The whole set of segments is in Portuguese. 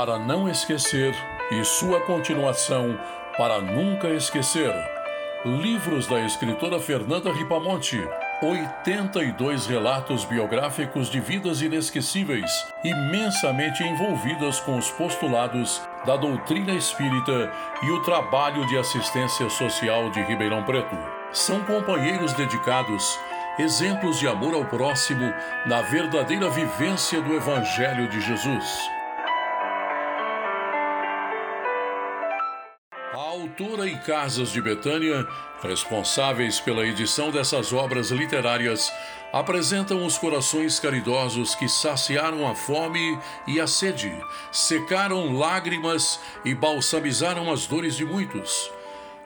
para não esquecer e sua continuação para nunca esquecer. Livros da escritora Fernanda Ripamonte. 82 relatos biográficos de vidas inesquecíveis, imensamente envolvidas com os postulados da doutrina espírita e o trabalho de assistência social de Ribeirão Preto. São companheiros dedicados, exemplos de amor ao próximo na verdadeira vivência do Evangelho de Jesus. Autora e Casas de Betânia, responsáveis pela edição dessas obras literárias, apresentam os corações caridosos que saciaram a fome e a sede, secaram lágrimas e balsamizaram as dores de muitos.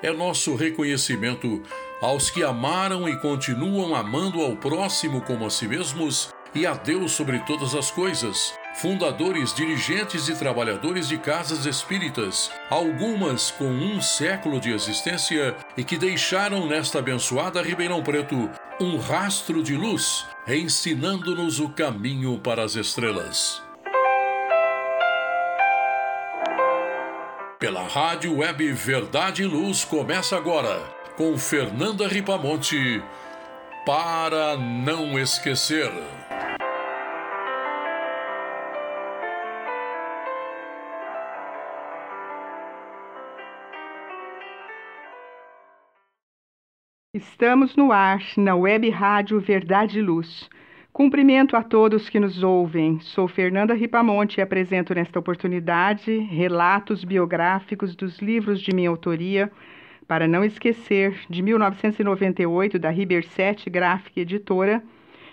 É nosso reconhecimento aos que amaram e continuam amando ao próximo como a si mesmos e a Deus sobre todas as coisas fundadores, dirigentes e trabalhadores de casas espíritas, algumas com um século de existência e que deixaram nesta abençoada Ribeirão Preto um rastro de luz, ensinando-nos o caminho para as estrelas. Pela Rádio Web Verdade e Luz começa agora com Fernanda Ripamonte para não esquecer. Estamos no ar, na Web Rádio Verdade e Luz. Cumprimento a todos que nos ouvem. Sou Fernanda Ripamonte e apresento nesta oportunidade relatos biográficos dos livros de minha autoria, para não esquecer, de 1998, da Riberset Gráfica Editora,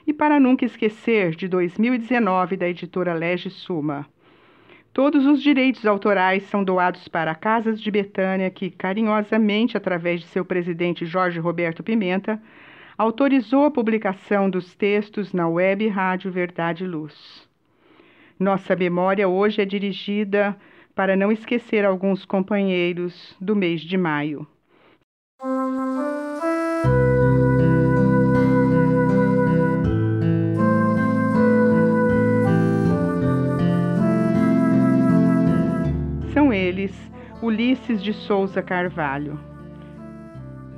e para nunca esquecer, de 2019, da editora Lege Suma. Todos os direitos autorais são doados para Casas de Betânia, que carinhosamente, através de seu presidente Jorge Roberto Pimenta, autorizou a publicação dos textos na web Rádio Verdade e Luz. Nossa memória hoje é dirigida para não esquecer alguns companheiros do mês de maio. Eles Ulisses de Souza Carvalho.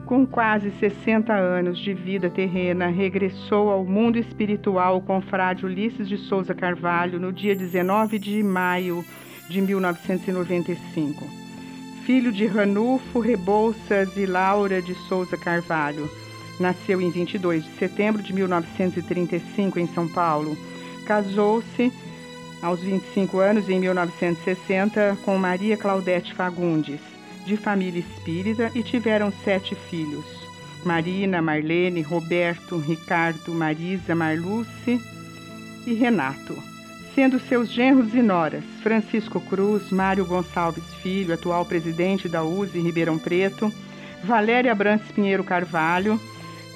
Com quase 60 anos de vida terrena, regressou ao mundo espiritual o confrade Ulisses de Souza Carvalho no dia 19 de maio de 1995. Filho de Ranulfo Rebouças e Laura de Souza Carvalho, nasceu em 22 de setembro de 1935 em São Paulo. Casou-se aos 25 anos, em 1960, com Maria Claudete Fagundes, de família espírita, e tiveram sete filhos: Marina, Marlene, Roberto, Ricardo, Marisa, Marluce e Renato, sendo seus genros e noras Francisco Cruz, Mário Gonçalves Filho, atual presidente da USE Ribeirão Preto, Valéria Brantes Pinheiro Carvalho,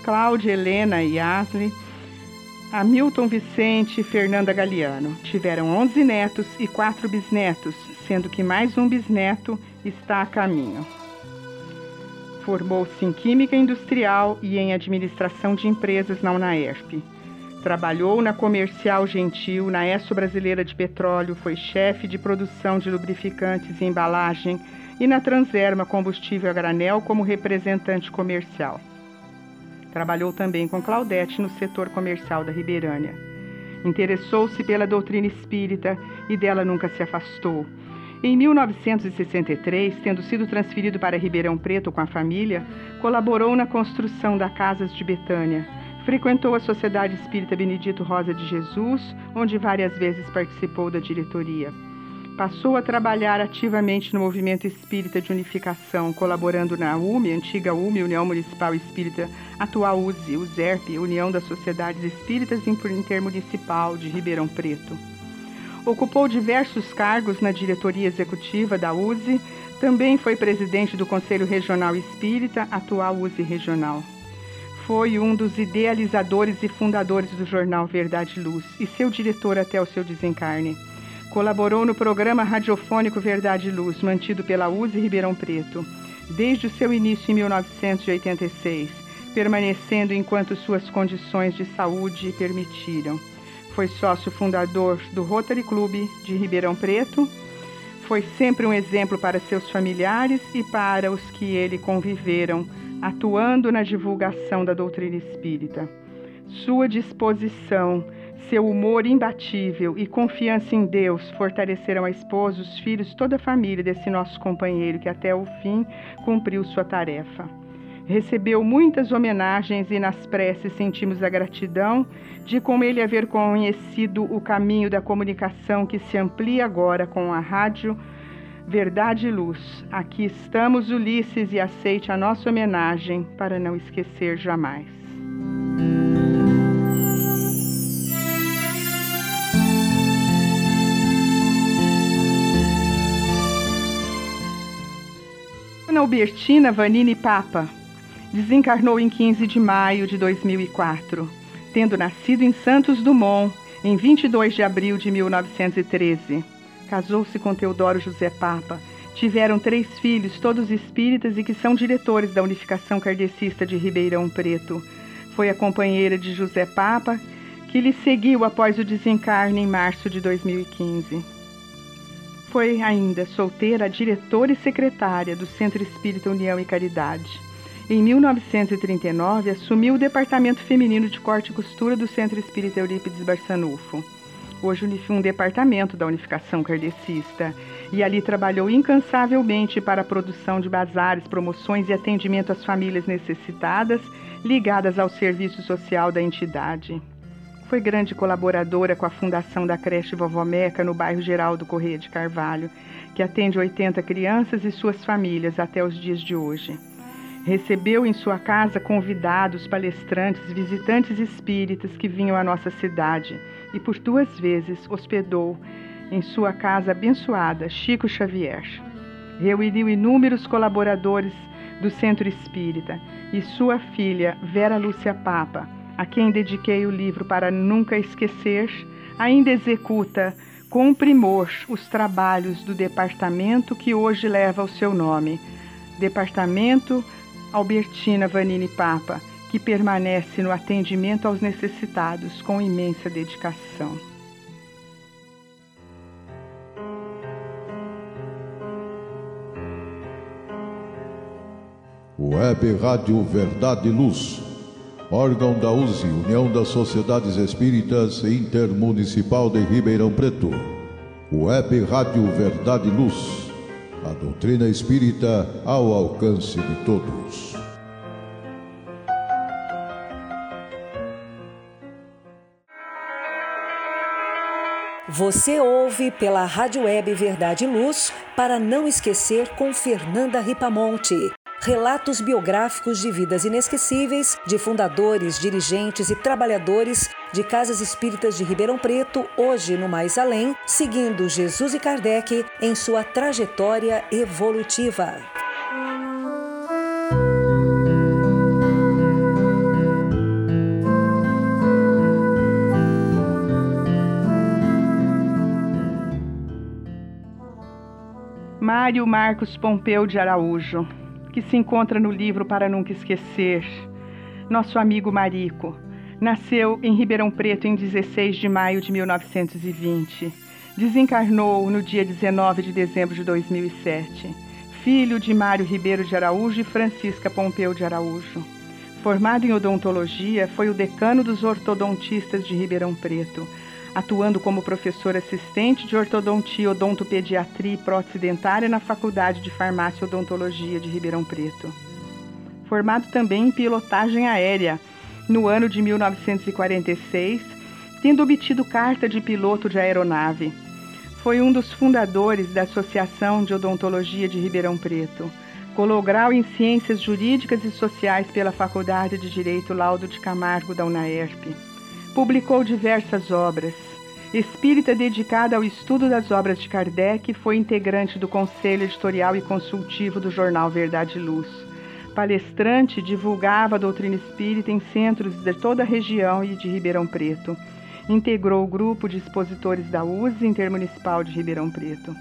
Cláudia Helena Yasli, Hamilton Vicente e Fernanda Galiano tiveram 11 netos e 4 bisnetos, sendo que mais um bisneto está a caminho. Formou-se em Química Industrial e em Administração de Empresas na UNAERP. Trabalhou na Comercial Gentil, na ESSO Brasileira de Petróleo, foi chefe de produção de lubrificantes e embalagem e na Transerma Combustível a Granel como representante comercial. Trabalhou também com Claudete no setor comercial da Ribeirânia. Interessou-se pela doutrina espírita e dela nunca se afastou. Em 1963, tendo sido transferido para Ribeirão Preto com a família, colaborou na construção da Casas de Betânia. Frequentou a Sociedade Espírita Benedito Rosa de Jesus, onde várias vezes participou da diretoria. Passou a trabalhar ativamente no movimento espírita de unificação, colaborando na UME, antiga UME, União Municipal Espírita, atual USE, USERP, União das Sociedades Espíritas Intermunicipal de Ribeirão Preto. Ocupou diversos cargos na diretoria executiva da USE, também foi presidente do Conselho Regional Espírita, atual USE Regional. Foi um dos idealizadores e fundadores do jornal Verdade e Luz e seu diretor até o seu desencarne. Colaborou no programa radiofônico Verdade e Luz, mantido pela USE Ribeirão Preto, desde o seu início em 1986, permanecendo enquanto suas condições de saúde permitiram. Foi sócio fundador do Rotary Club de Ribeirão Preto, Foi sempre um exemplo para seus familiares e para os que ele conviveram, atuando na divulgação da doutrina espírita. Sua disposição, seu humor imbatível e confiança em Deus fortaleceram a esposa, os filhos, toda a família desse nosso companheiro que até o fim cumpriu sua tarefa. Recebeu muitas homenagens e nas preces sentimos a gratidão de com ele haver conhecido o caminho da comunicação que se amplia agora com a rádio Verdade e Luz. Aqui estamos, Ulisses, e aceite a nossa homenagem para não esquecer jamais. Ana Albertina Vanini Papa desencarnou em 15 de maio de 2004, tendo nascido em Santos Dumont em 22 de abril de 1913. Casou-se com Teodoro José Papa. Tiveram três filhos, todos espíritas e que são diretores da Unificação Kardecista de Ribeirão Preto. Foi a companheira de José Papa, que lhe seguiu após o desencarne em março de 2015. Foi ainda solteira, diretora e secretária do Centro Espírita União e Caridade. Em 1939, assumiu o Departamento Feminino de Corte e Costura do Centro Espírita Eurípides Barçanufo. Hoje um departamento da unificação kardecista e ali trabalhou incansavelmente para a produção de bazares, promoções e atendimento às famílias necessitadas ligadas ao serviço social da entidade. Foi grande colaboradora com a fundação da creche Vovó Meca no bairro Geraldo Correia de Carvalho, que atende 80 crianças e suas famílias até os dias de hoje. Recebeu em sua casa convidados, palestrantes, visitantes espíritas que vinham à nossa cidade e por duas vezes hospedou em sua casa abençoada Chico Xavier. Reuniu inúmeros colaboradores do Centro Espírita e sua filha Vera Lúcia Papa, a quem dediquei o livro para nunca esquecer, ainda executa com primor os trabalhos do departamento que hoje leva o seu nome. Departamento Albertina Vanini Papa, que permanece no atendimento aos necessitados com imensa dedicação. Web Rádio Verdade e Luz, órgão da USE, União das Sociedades Espíritas Intermunicipal de Ribeirão Preto. Web Rádio Verdade e Luz a doutrina espírita ao alcance de todos. Você ouve pela Rádio Web Verdade e Luz para não esquecer com Fernanda Ripamonte relatos biográficos de vidas inesquecíveis de fundadores, dirigentes e trabalhadores de casas espíritas de Ribeirão Preto, hoje no Mais Além, seguindo Jesus e Kardec em sua trajetória evolutiva. Mário Marcos Pompeu de Araújo que se encontra no livro Para Nunca Esquecer. Nosso amigo Marico nasceu em Ribeirão Preto em 16 de maio de 1920. Desencarnou no dia 19 de dezembro de 2007. Filho de Mário Ribeiro de Araújo e Francisca Pompeu de Araújo. Formado em odontologia, foi o decano dos ortodontistas de Ribeirão Preto atuando como professor assistente de ortodontia, odontopediatria e prótese dentária na Faculdade de Farmácia e Odontologia de Ribeirão Preto. Formado também em pilotagem aérea no ano de 1946, tendo obtido carta de piloto de aeronave. Foi um dos fundadores da Associação de Odontologia de Ribeirão Preto. Colou grau em Ciências Jurídicas e Sociais pela Faculdade de Direito Laudo de Camargo da UNAERP. Publicou diversas obras, Espírita dedicada ao estudo das obras de Kardec, foi integrante do Conselho Editorial e Consultivo do jornal Verdade e Luz. Palestrante, divulgava a doutrina espírita em centros de toda a região e de Ribeirão Preto. Integrou o grupo de expositores da USE Intermunicipal de Ribeirão Preto.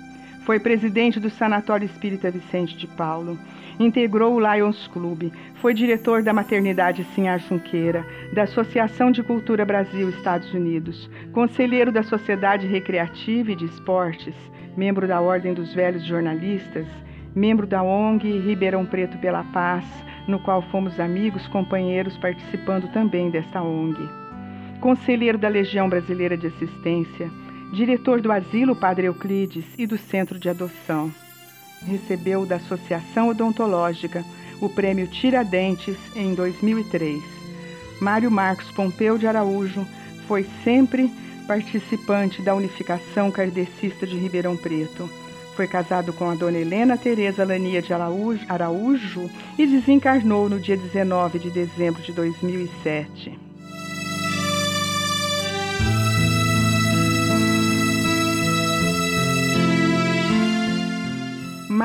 Foi presidente do Sanatório Espírita Vicente de Paulo. Integrou o Lions Club. Foi diretor da Maternidade Sinhar Junqueira, da Associação de Cultura Brasil Estados Unidos, conselheiro da Sociedade Recreativa e de Esportes, membro da Ordem dos Velhos Jornalistas, membro da ONG Ribeirão Preto pela Paz, no qual fomos amigos, companheiros participando também desta ONG. Conselheiro da Legião Brasileira de Assistência, diretor do Asilo Padre Euclides e do Centro de Adoção. Recebeu da Associação Odontológica o Prêmio Tiradentes em 2003. Mário Marcos Pompeu de Araújo foi sempre participante da unificação kardecista de Ribeirão Preto. Foi casado com a dona Helena Tereza Lania de Araújo e desencarnou no dia 19 de dezembro de 2007.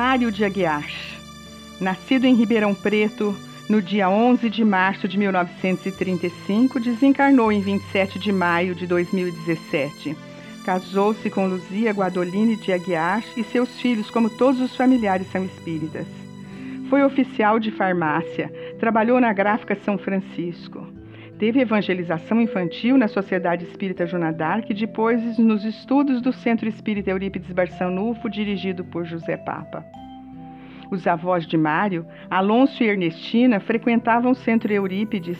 Mário de Aguiar, nascido em Ribeirão Preto no dia 11 de março de 1935, desencarnou em 27 de maio de 2017. Casou-se com Luzia Guadoline de Aguiar e seus filhos, como todos os familiares são espíritas. Foi oficial de farmácia, trabalhou na gráfica São Francisco. Teve evangelização infantil na Sociedade Espírita Junadar, que depois nos estudos do Centro Espírita Eurípides Barçanufo, dirigido por José Papa. Os avós de Mário, Alonso e Ernestina, frequentavam o Centro Eurípides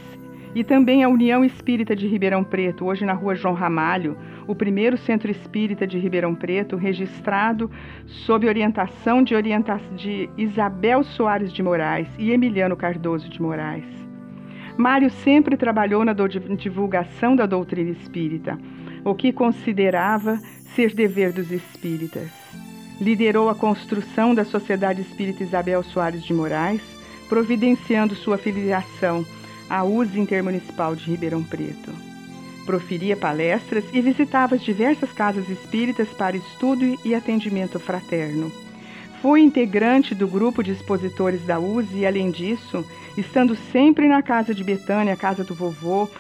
e também a União Espírita de Ribeirão Preto, hoje na rua João Ramalho, o primeiro centro espírita de Ribeirão Preto, registrado sob orientação de, orienta de Isabel Soares de Moraes e Emiliano Cardoso de Moraes. Mário sempre trabalhou na divulgação da doutrina espírita, o que considerava ser dever dos espíritas. Liderou a construção da Sociedade Espírita Isabel Soares de Moraes, providenciando sua filiação à USE Intermunicipal de Ribeirão Preto. Proferia palestras e visitava as diversas casas espíritas para estudo e atendimento fraterno. Foi integrante do grupo de expositores da USE e, além disso, estando sempre na casa de Betânia, casa do vovô,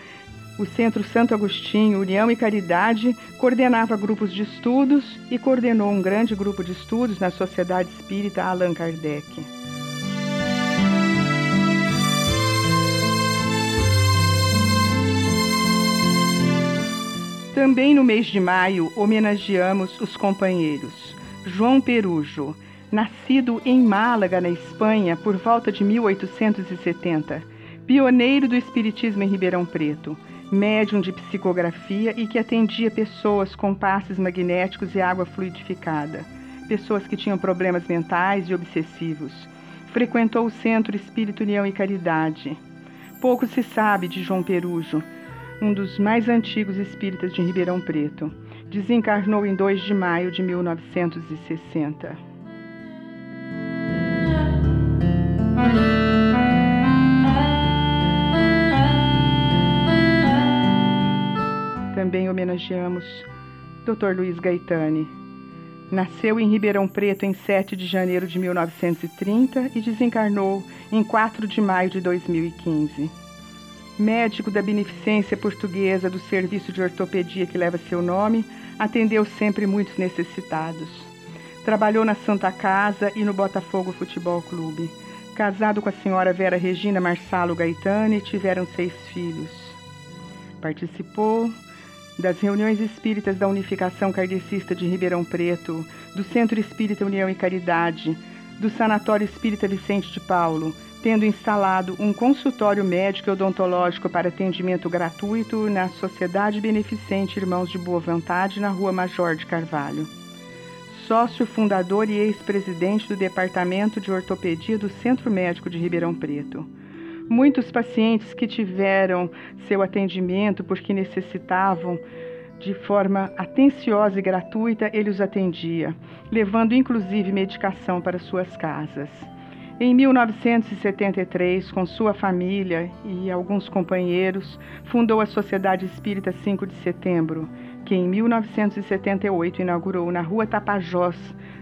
o Centro Santo Agostinho, União e Caridade, coordenava grupos de estudos e coordenou um grande grupo de estudos na Sociedade Espírita Allan Kardec. Também no mês de maio homenageamos os companheiros João Perujo, nascido em Málaga, na Espanha, por volta de 1870, pioneiro do espiritismo em Ribeirão Preto, médium de psicografia e que atendia pessoas com passes magnéticos e água fluidificada, pessoas que tinham problemas mentais e obsessivos. Frequentou o Centro Espírito União e Caridade. Pouco se sabe de João Perujo, um dos mais antigos espíritas de Ribeirão Preto. Desencarnou em 2 de maio de 1960. Também homenageamos Dr. Luiz Gaetani. Nasceu em Ribeirão Preto em 7 de janeiro de 1930 e desencarnou em 4 de maio de 2015. Médico da Beneficência Portuguesa do Serviço de Ortopedia que leva seu nome, atendeu sempre muitos necessitados. Trabalhou na Santa Casa e no Botafogo Futebol Clube Casado com a senhora Vera Regina Marsalo Gaetani, tiveram seis filhos. Participou das reuniões espíritas da Unificação Kardecista de Ribeirão Preto, do Centro Espírita União e Caridade, do Sanatório Espírita Vicente de Paulo, tendo instalado um consultório médico e odontológico para atendimento gratuito na Sociedade Beneficente Irmãos de Boa Vontade, na Rua Major de Carvalho sócio fundador e ex-presidente do Departamento de Ortopedia do Centro Médico de Ribeirão Preto. Muitos pacientes que tiveram seu atendimento porque necessitavam de forma atenciosa e gratuita, ele os atendia, levando inclusive medicação para suas casas. Em 1973, com sua família e alguns companheiros, fundou a Sociedade Espírita 5 de Setembro, que em 1978 inaugurou na Rua Tapajós,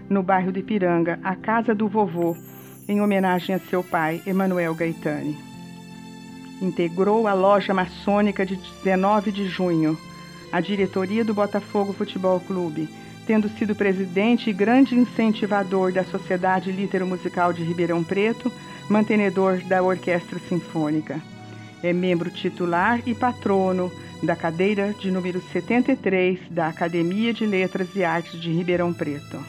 no bairro de Ipiranga, a Casa do Vovô, em homenagem a seu pai, Emanuel Gaetani. Integrou a loja maçônica de 19 de junho, a diretoria do Botafogo Futebol Clube, tendo sido presidente e grande incentivador da Sociedade Litero-Musical de Ribeirão Preto, mantenedor da Orquestra Sinfônica. É membro titular e patrono da cadeira de número 73 da Academia de Letras e Artes de Ribeirão Preto.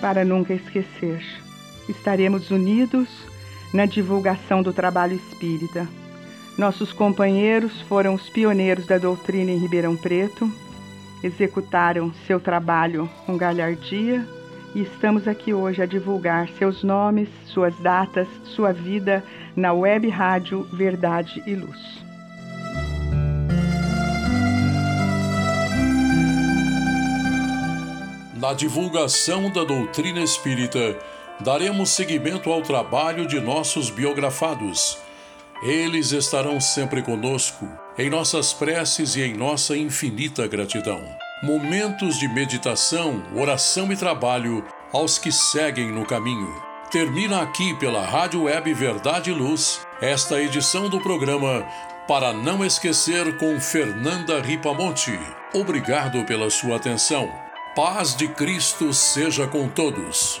Para nunca esquecer, estaremos unidos na divulgação do trabalho espírita. Nossos companheiros foram os pioneiros da doutrina em Ribeirão Preto, executaram seu trabalho com galhardia e estamos aqui hoje a divulgar seus nomes, suas datas, sua vida na web rádio Verdade e Luz. Na divulgação da doutrina espírita, daremos seguimento ao trabalho de nossos biografados. Eles estarão sempre conosco, em nossas preces e em nossa infinita gratidão. Momentos de meditação, oração e trabalho aos que seguem no caminho. Termina aqui pela Rádio Web Verdade e Luz esta edição do programa Para Não Esquecer com Fernanda Ripamonte. Obrigado pela sua atenção. Paz de Cristo seja com todos.